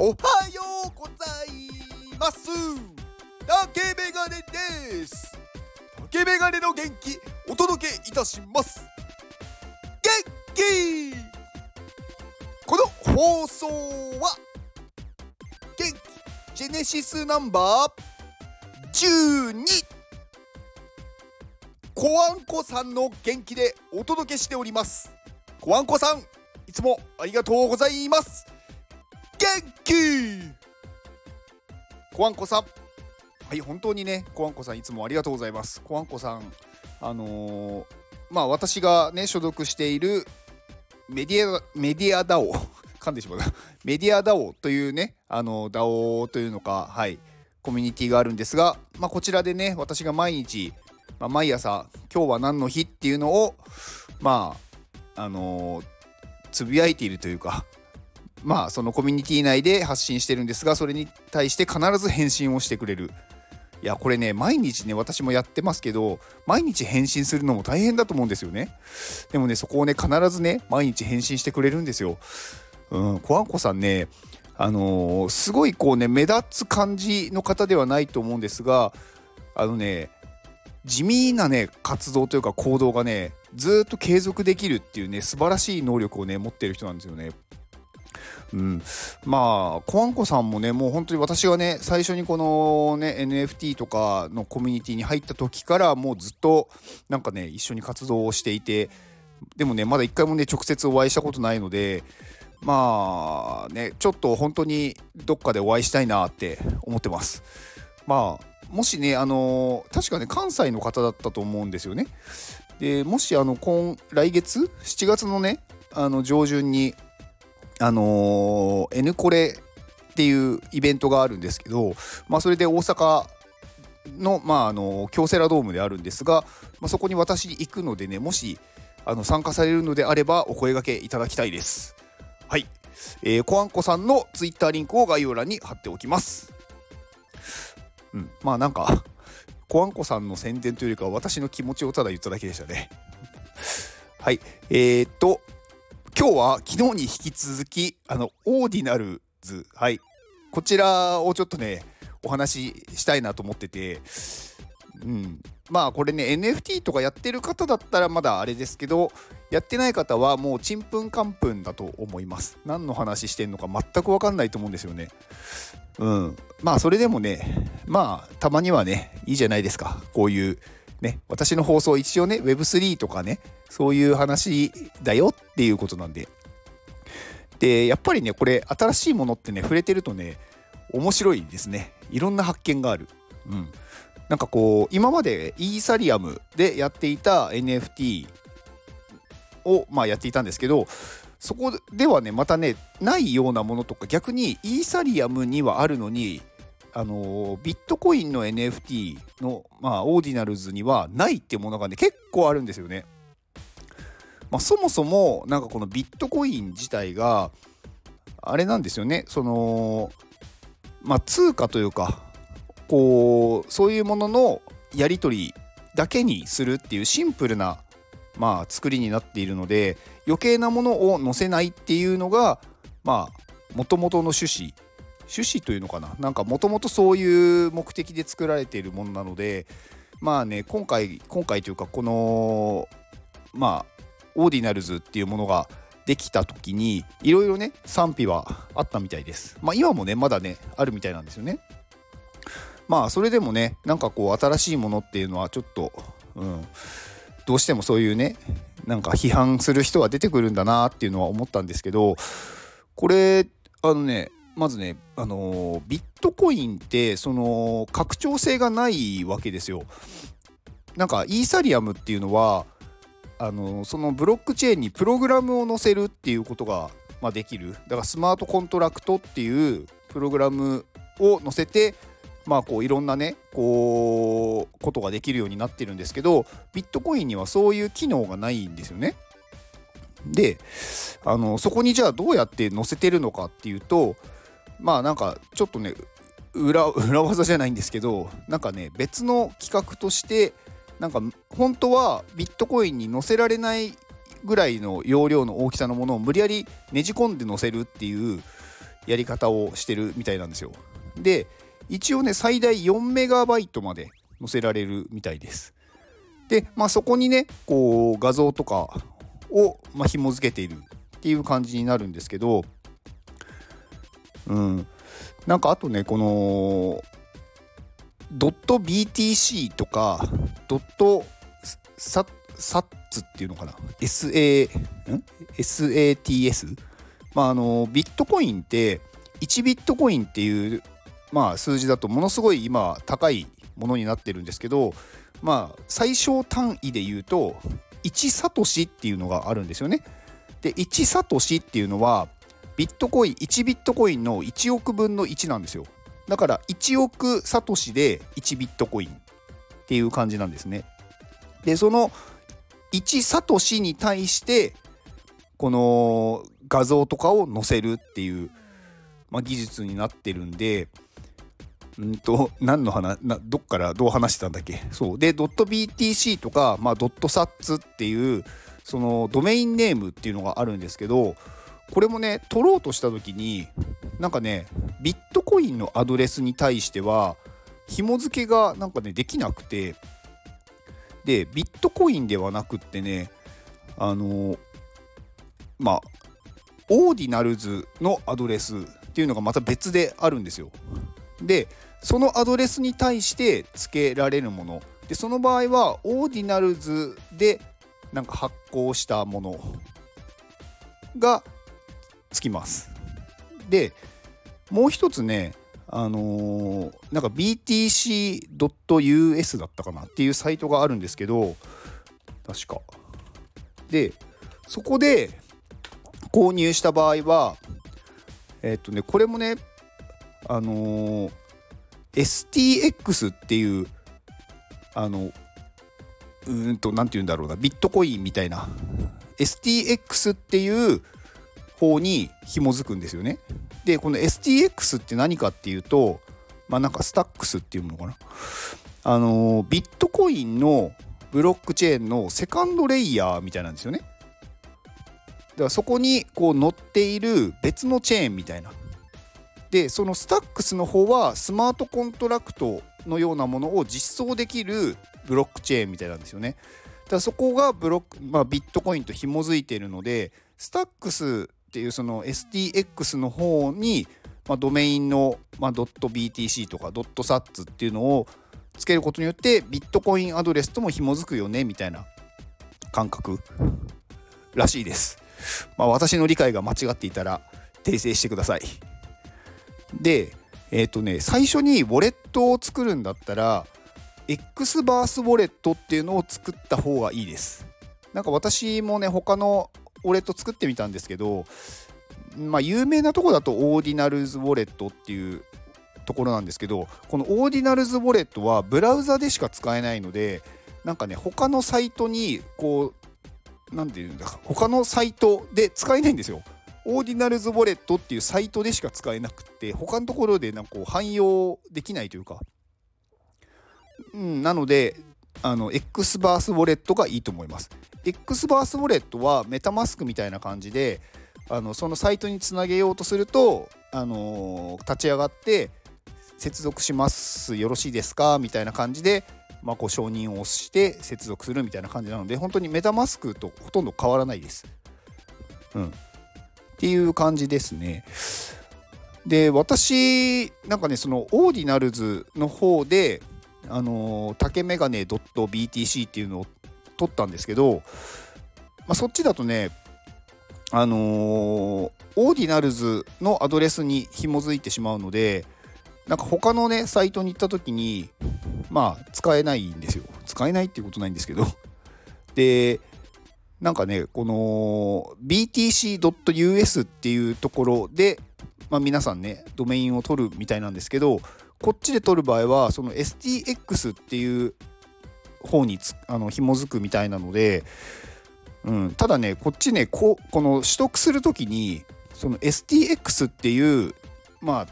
おはようございます。竹メガネです。竹メガネの元気お届けいたします。元気。この放送は元気ジェネシスナンバー12コアンコさんの元気でお届けしております。コアンコさんいつもありがとうございます。元気。コアンコさん。はい本当にねコアンコさんいつもありがとうございます。コアンコさんあのー、まあ私がね所属しているメディアメディアダオ。噛んでしまうメディアダオというねあのダオというのかはいコミュニティがあるんですが、まあ、こちらでね私が毎日、まあ、毎朝今日は何の日っていうのをまああのー、つぶやいているというかまあそのコミュニティ内で発信してるんですがそれに対して必ず返信をしてくれる。いやこれね毎日ね私もやってますけど毎日返信するのも大変だと思うんですよね。でもねそこをね必ずね毎日返信してくれるんですよ。うんコアンコさんねあのー、すごいこうね目立つ感じの方ではないと思うんですがあのね地味なね活動というか行動がねずっと継続できるっていうね素晴らしい能力をね持ってる人なんですよね。うん、まあコアンコさんもねもう本当に私がね最初にこのね NFT とかのコミュニティに入った時からもうずっとなんかね一緒に活動をしていてでもねまだ一回もね直接お会いしたことないのでまあねちょっと本当にどっかでお会いしたいなって思ってます。まあもしねあの確かね関西の方だったと思うんですよね。でもしあの今来月？7月のねあの上旬にあのー、N コレっていうイベントがあるんですけど、まあ、それで大阪の、まあ、あの京セラドームであるんですが、まあ、そこに私行くのでねもしあの参加されるのであればお声がけいただきたいです。はい、えー、コアンコさんのツイッターリンクを概要欄に貼っておきます。うん。まあなんかコアンコさんの宣伝というよりかは私の気持ちをただ言っただけでしたね。はい。えー、っと今日は昨日に引き続きあのオーディナルズはい。こちらをちょっとねお話ししたいなと思っててうん。まあこれね NFT とかやってる方だったらまだあれですけどやってない方はもうちんぷんかんぷんだと思います。何の話してんのか全く分かんないと思うんですよね。うん。まあそれでもねまあたまにはねいいじゃないですか。こういうね、私の放送一応ね、Web3 とかね、そういう話だよっていうことなんで。で、やっぱりね、これ、新しいものってね、触れてるとね、面白いですね。いろんな発見がある。うん。なんかこう、今までイーサリアムでやっていた NFT を、まあ、やっていたんですけど、そこではね、またね、ないようなものとか、逆にイーサリアムにはあるのに、あのビットコインの NFT の、まあ、オーディナルズにはないっていうものがね結構あるんですよね。まあ、そもそもなんかこのビットコイン自体があれなんですよねそのまあ通貨というかこうそういうもののやり取りだけにするっていうシンプルなまあ作りになっているので余計なものを載せないっていうのがまあもともとの趣旨趣旨というのかな？なんかもともとそういう目的で作られているものなのでまあね今回今回というかこのまあオーディナルズっていうものができた時にいろいろね賛否はあったみたいです。まあ今もねまだねあるみたいなんですよね。まあそれでもねなんかこう新しいものっていうのはちょっとうんどうしてもそういうねなんか批判する人は出てくるんだなっていうのは思ったんですけどこれあのねまずね、あのビットコインってその拡張性がないわけですよ。なんかイーサリアムっていうのはあのそのブロックチェーンにプログラムを載せるっていうことが、まあ、できるだからスマートコントラクトっていうプログラムを載せてまあこういろんなねこうことができるようになってるんですけどビットコインにはそういう機能がないんですよね。であのそこにじゃあどうやって載せてるのかっていうとまあなんかちょっとね裏裏技じゃないんですけどなんかね別の企画としてなんか本当はビットコインに載せられないぐらいの容量の大きさのものを無理やりねじ込んで載せるっていうやり方をしてるみたいなんですよ。で一応ね最大4メガバイトまで載せられるみたいです。で、まあ、そこにねこう画像とかを、まあ、紐付けているっていう感じになるんですけど、うん、なんかあとねこのドット BTC とかドットササッツっていうのかな？SA ん？SATS まああのビットコインって1ビットコインっていうまあ数字だとものすごい今高いものになってるんですけどまあ最小単位で言うと1サトシっていうのがあるんですよね。で1サトシっていうのはビットコイン1ビットコインの1億分の1なんですよ。だから1億サトシで1ビットコインっていう感じなんですね。でその1サトシに対してこの画像とかを載せるっていう、まあ、技術になってるんでんと何の話などっからどう話してたんだっけ？そうで .btc とか、まあ、ドットサッツっていうそのドメインネームっていうのがあるんですけどこれもね取ろうとした時になんかねビットコインのアドレスに対しては紐付けがなんかねできなくてでビットコインではなくってねあのまあ Ordinals のアドレスっていうのがまた別であるんですよ。でそのアドレスに対して付けられるものでその場合は Ordinals でなんか発行したものがつきます。でもう一つねあのー、なんか btc.us だったかなっていうサイトがあるんですけど確かでそこで購入した場合はえっ、とねこれもねあのー、STX っていうあのうんと何て言うんだろうなビットコインみたいな STX っていう方に紐づくんですよね。でこの STX って何かっていうとまあなんか Stacks っていうものかな。あのビットコインのブロックチェーンの second layer みたいなんですよね。だからそこにこう載っている別のチェーンみたいな。でその Stacks の方はスマートコントラクトのようなものを実装できるブロックチェーンみたいなんですよね。だからそこがブロック、まあ、ビットコインと紐づいているのでスタックスっていうその STX の方に、まあ、ドメインの、まあ、.btc とか .sats っていうのをつけることによってビットコインアドレスとも紐づくよねみたいな感覚らしいです。まあ、私の理解が間違っていたら訂正してください。で、えっ、ー、とね、最初にウォレットを作るんだったら X バースウォレットっていうのを作った方がいいです。なんか私もね、他のウォレット作ってみたんですけど、まあ、有名なとこだとオーディナルズウォレットっていうところなんですけどこのオーディナルズウォレットはブラウザでしか使えないのでなんかね他のサイトにこう何て言うんだ他のサイトで使えないんですよ。オーディナルズウォレットっていうサイトでしか使えなくて他のところでなんかこう汎用できないというか、うん、なのであの X バースウォレットがいいと思います。X バースウォレットはメタマスクみたいな感じであのそのサイトにつなげようとすると、あのー、立ち上がって接続しますよろしいですか？みたいな感じで、まあ、こう承認を押して接続するみたいな感じなので本当にメタマスクとほとんど変わらないです。うん、っていう感じですね。で私なんかねそのオーディナルズの方であの竹メガネ .btc っていうのを取ったんですけど、まあ、そっちだとねあのー、オーディナルズのアドレスに紐づいてしまうのでなんか他のねサイトに行った時にまあ使えないんですよ。使えないっていうことないんですけど。でなんかねこの btc.us っていうところで、まあ、皆さんねドメインを取るみたいなんですけどこっちで取る場合はその stx っていう方につあの紐づくみたいなので、うん、ただねこっちねここの取得する時にその STX っていうまあ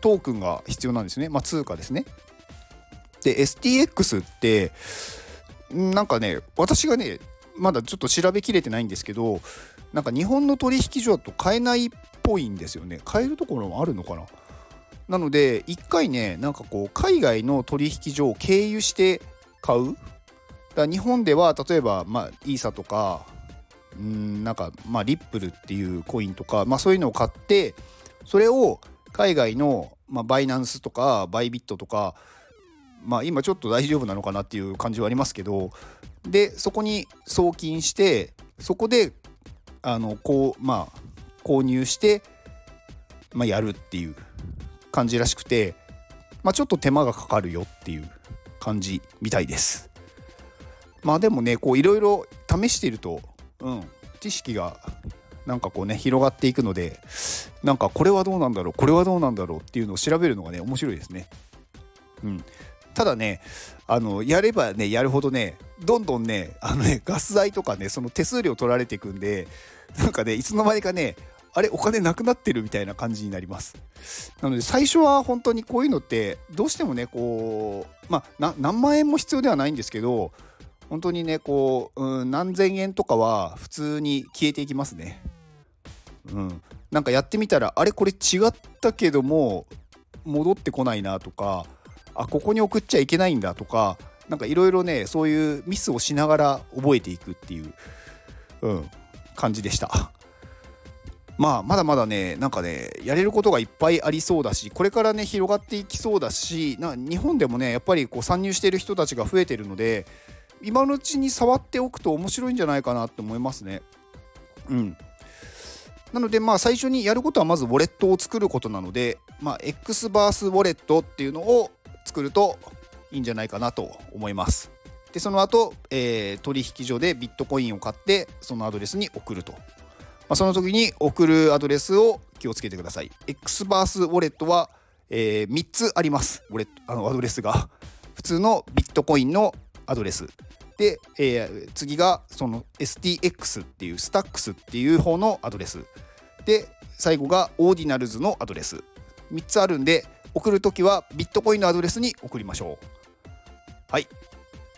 トークンが必要なんですね、まあ、通貨ですね。で STX ってなんかね私がねまだちょっと調べきれてないんですけどなんか日本の取引所だと買えないっぽいんですよね。買えるところもあるのかな？なので一回ねなんかこう海外の取引所を経由して買う。だ日本では例えば、まあ、イーサとかうんなんか、まあ、リップルっていうコインとか、まあ、そういうのを買ってそれを海外の、まあ、バイナンスとかバイビットとかまあ今ちょっと大丈夫なのかなっていう感じはありますけどでそこに送金してそこであのこうまあ購入して、まあ、やるっていう。感じらしくて、まあ、ちょっと手間がかかるよっていう感じみたいです。まあでもねこういろいろ試していると、うん、知識がなんかこうね広がっていくのでなんかこれはどうなんだろうこれはどうなんだろうっていうのを調べるのがね面白いですね。うん、ただねあのやればねやるほどねどんどんねあのねガス代とかねその手数料取られていくんでなんかねいつの間にかねあれお金なくなってるみたいな感じになります。なので最初は本当にこういうのってどうしてもねこうまあ何万円も必要ではないんですけど本当にねこう、うん、何千円とかは普通に消えていきますね。うん。なんかやってみたらあれこれ違ったけども戻ってこないなとかあここに送っちゃいけないんだとかなんかいろいろねそういうミスをしながら覚えていくっていう、うん、感じでした。まあまだまだねなんかねやれることがいっぱいありそうだしこれからね広がっていきそうだしな日本でもねやっぱりこう参入している人たちが増えてるので今のうちに触っておくと面白いんじゃないかなって思いますねうんなのでまあ最初にやることはまずウォレットを作ることなので、まあ、X バースウォレットっていうのを作るといいんじゃないかなと思います。でその後、えー、取引所でビットコインを買ってそのアドレスに送ると。まあ、その時に送るアドレスを気をつけてください。X バースウォレットは、えー、3つあります。ウォレットあのアドレスが。普通のビットコインのアドレス。で、えー、次がその STX っていうスタックスっていう方のアドレス。で、最後がオーディナルズのアドレス。3つあるんで、送るときはビットコインのアドレスに送りましょう。はい。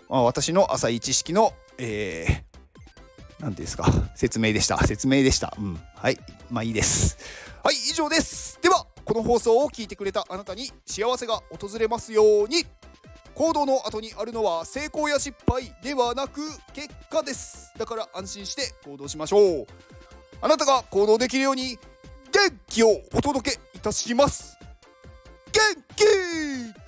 まあ、私の浅い知識の、えー、何ですか、説明でした。説明でした。うん。はい。まあいいです。はい、以上です。では、この放送を聞いてくれたあなたに幸せが訪れますように。行動の後にあるのは成功や失敗ではなく結果です。だから安心して行動しましょう。あなたが行動できるように元気をお届けいたします。元気